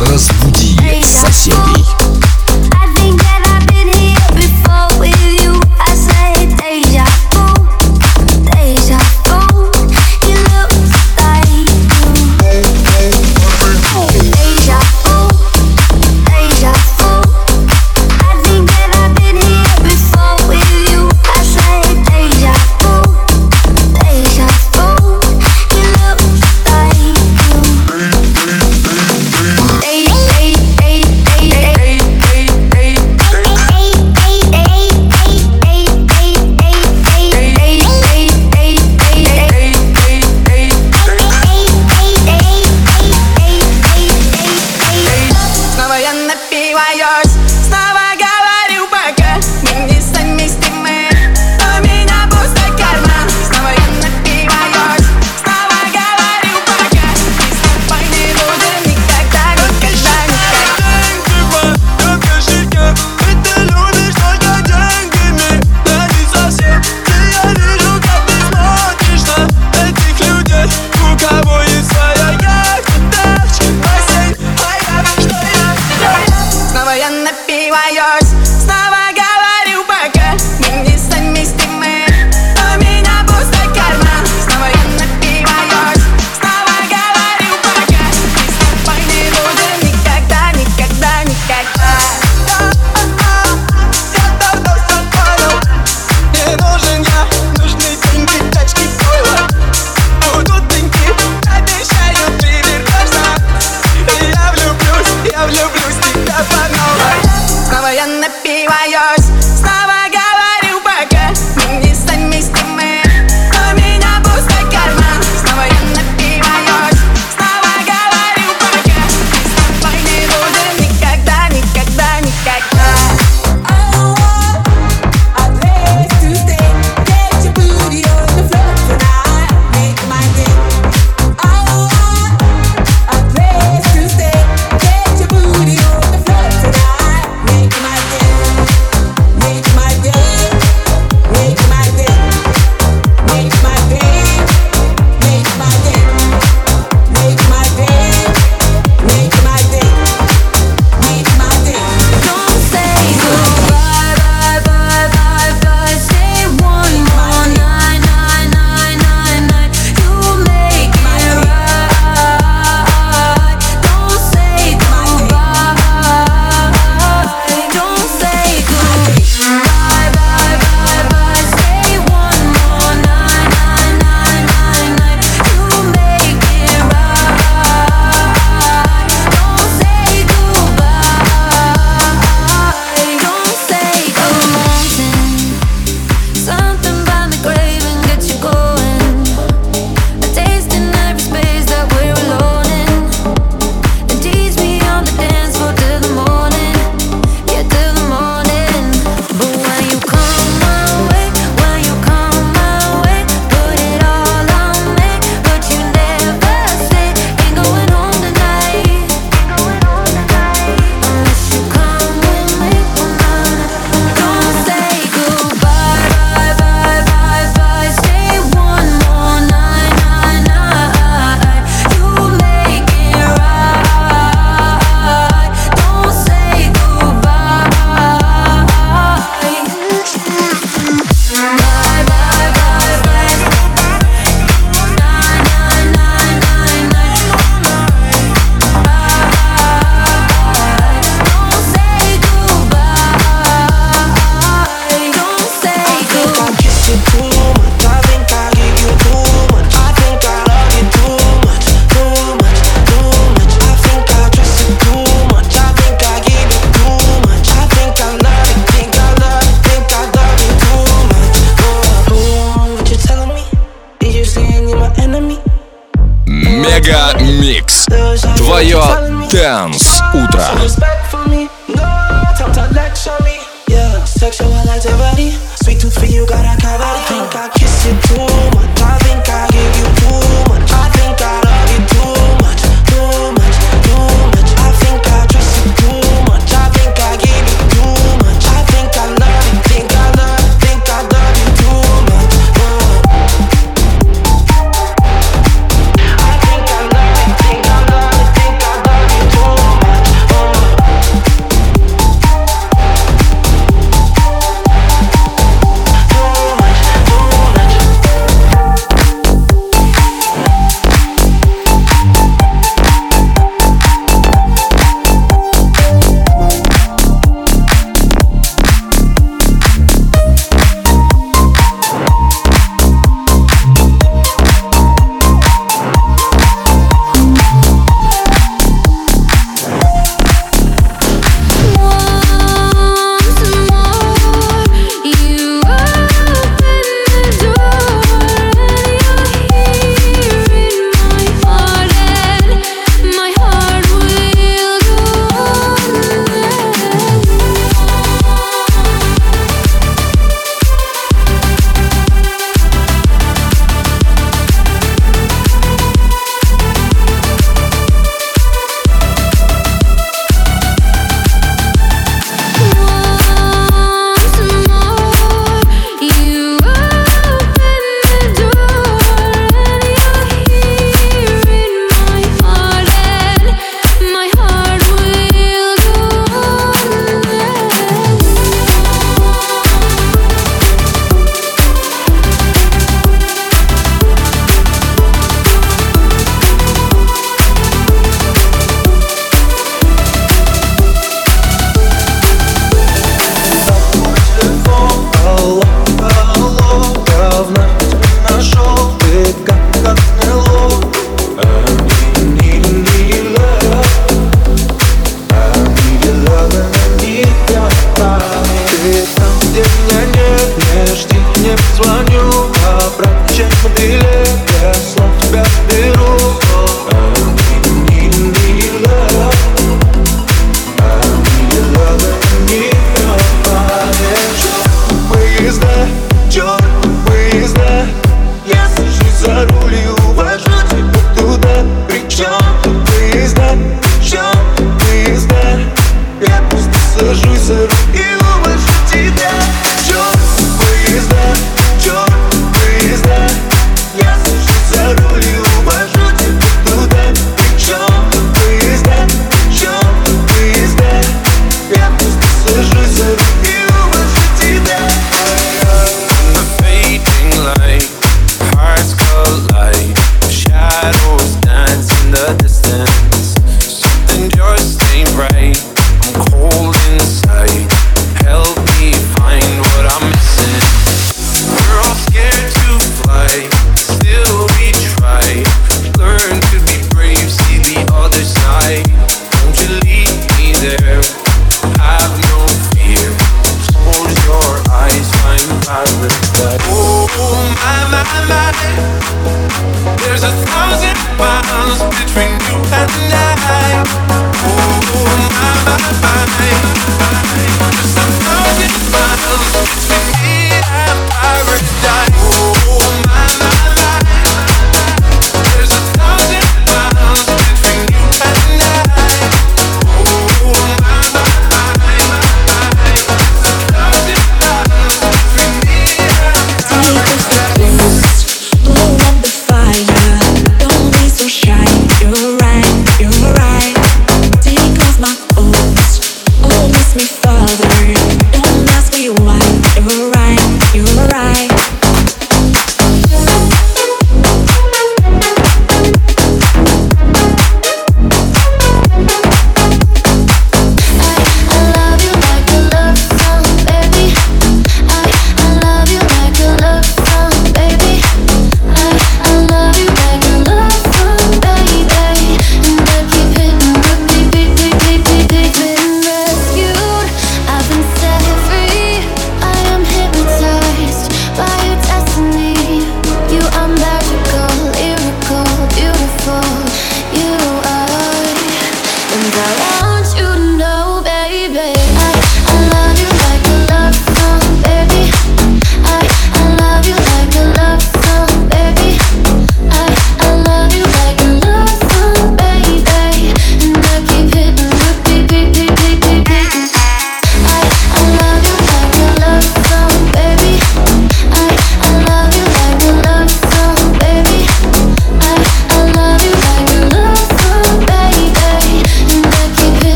Разбуди соседей.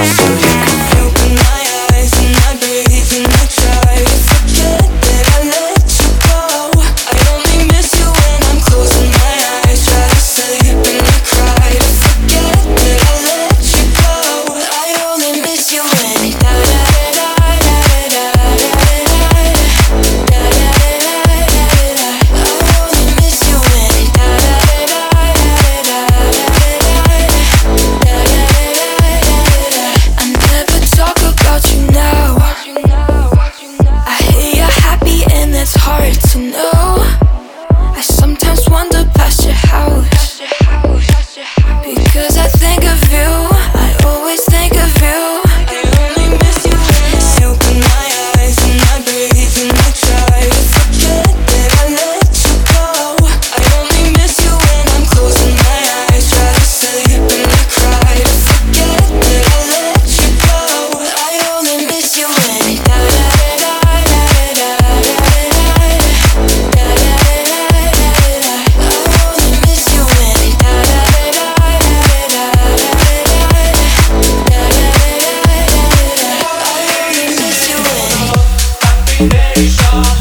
ん? Nation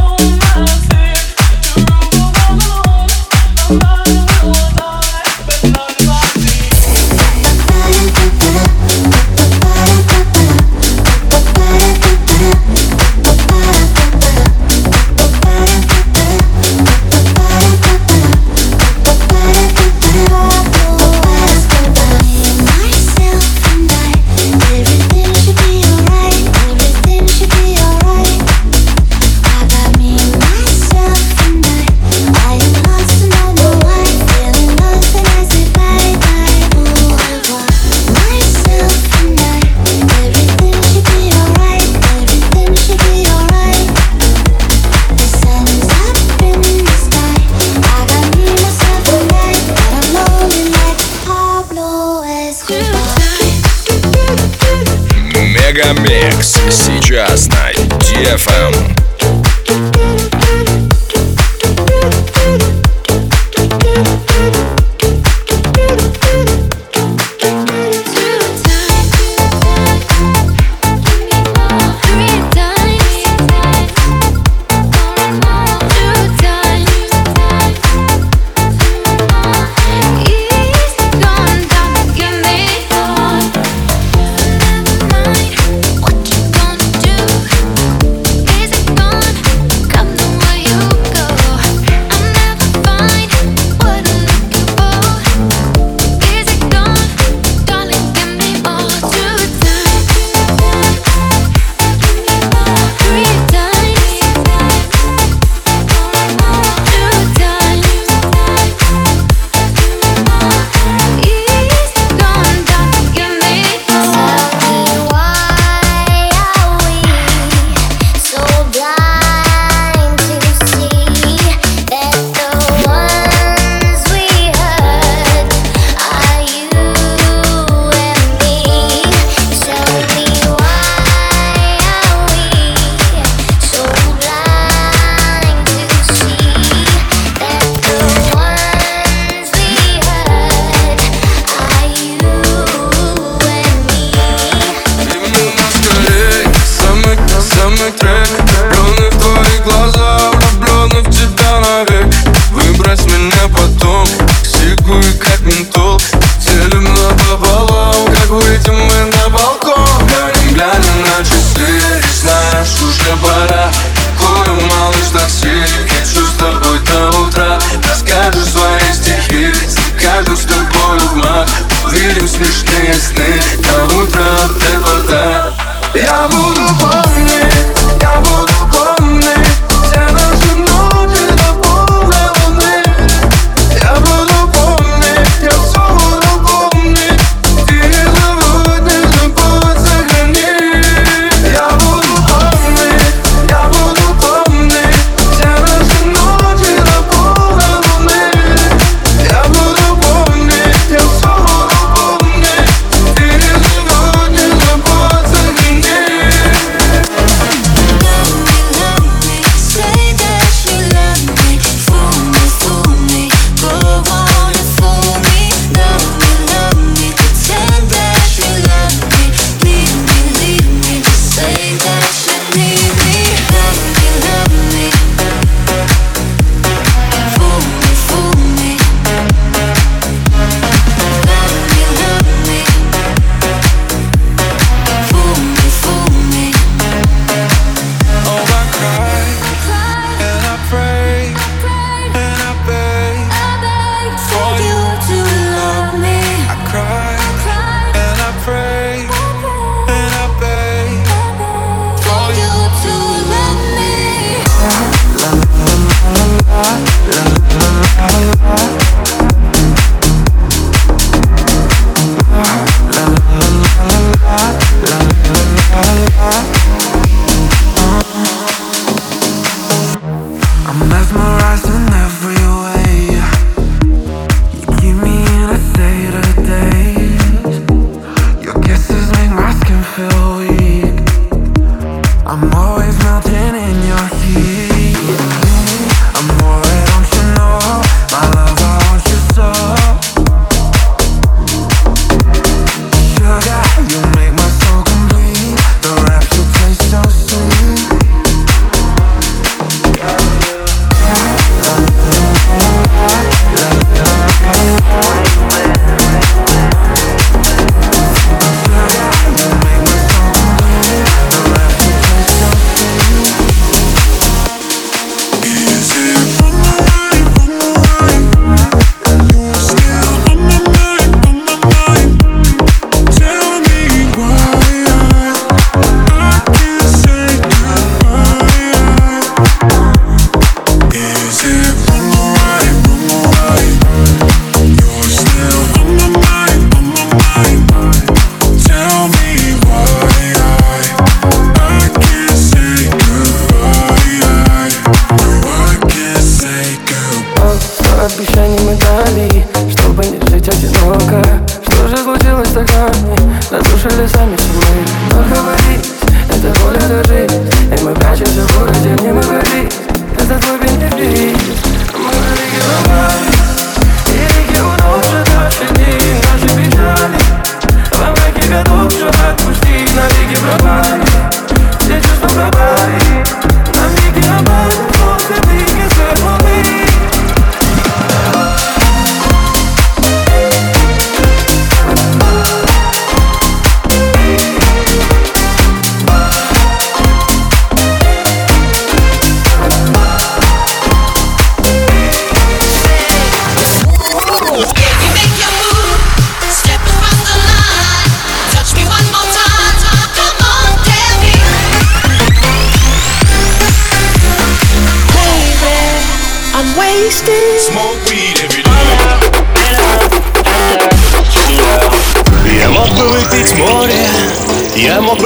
know us. Сейчас на DFM.